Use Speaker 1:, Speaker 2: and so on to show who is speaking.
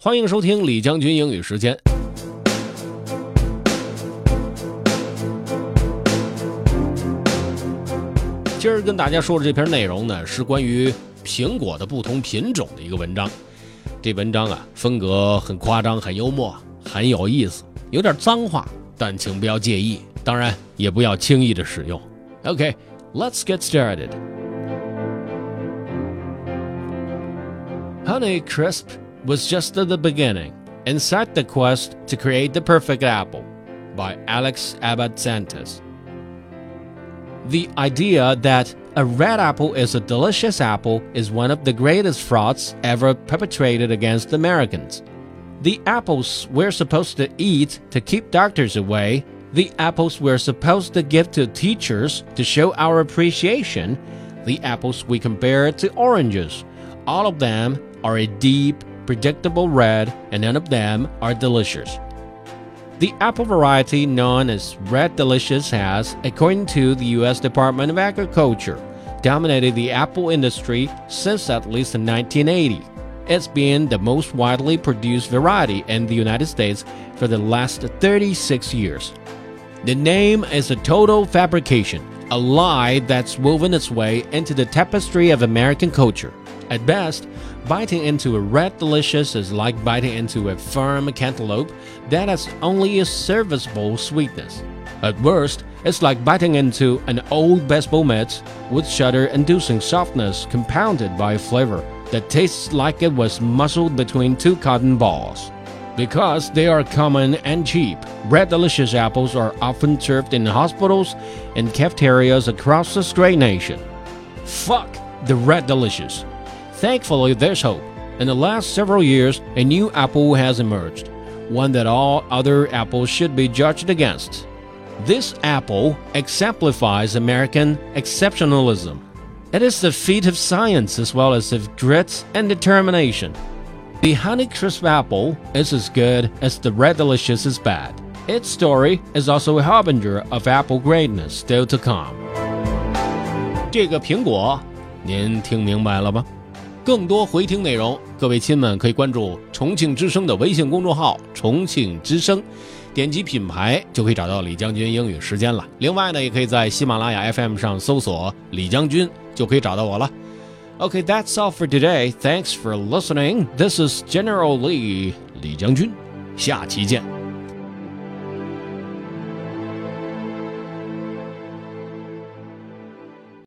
Speaker 1: 欢迎收听李将军英语时间。今儿跟大家说的这篇内容呢，是关于苹果的不同品种的一个文章。这文章啊，风格很夸张，很幽默，很有意思，有点脏话，但请不要介意，当然也不要轻易的使用。OK，let's get started. Honey Crisp was just at the beginning inside the quest to create the perfect apple by Alex Abad Santos. The idea that a red apple is a delicious apple is one of the greatest frauds ever perpetrated against Americans. The apples we're supposed to eat to keep doctors away, the apples we're supposed to give to teachers to show our appreciation, the apples we compare to oranges, all of them are a deep, predictable red, and none of them are delicious. The apple variety known as Red Delicious has, according to the U.S. Department of Agriculture, dominated the apple industry since at least 1980. It's been the most widely produced variety in the United States for the last 36 years. The name is a total fabrication, a lie that's woven its way into the tapestry of American culture. At best, biting into a red delicious is like biting into a firm cantaloupe that has only a serviceable sweetness. At worst, it's like biting into an old baseball mitt with shudder-inducing softness compounded by a flavor that tastes like it was muscled between two cotton balls. Because they are common and cheap, Red Delicious apples are often served in hospitals and cafeterias across this great nation. Fuck the Red Delicious. Thankfully, there's hope. In the last several years, a new apple has emerged, one that all other apples should be judged against. This apple exemplifies American exceptionalism. It is the feat of science as well as of grit and determination. The Honeycrisp apple is as good as the Red Delicious is bad. Its story is also a harbinger of apple greatness still to come. 这个苹果，您听明白了吗？ 更多回听内容，各位亲们可以关注重庆之声的微信公众号“重庆之声”，点击品牌就可以找到李将军英语时间了。另外呢，也可以在喜马拉雅 FM 上搜索“李将军”，就可以找到我了。OK，that's all for today. Thanks for listening. This is General Lee 李将军，下期见。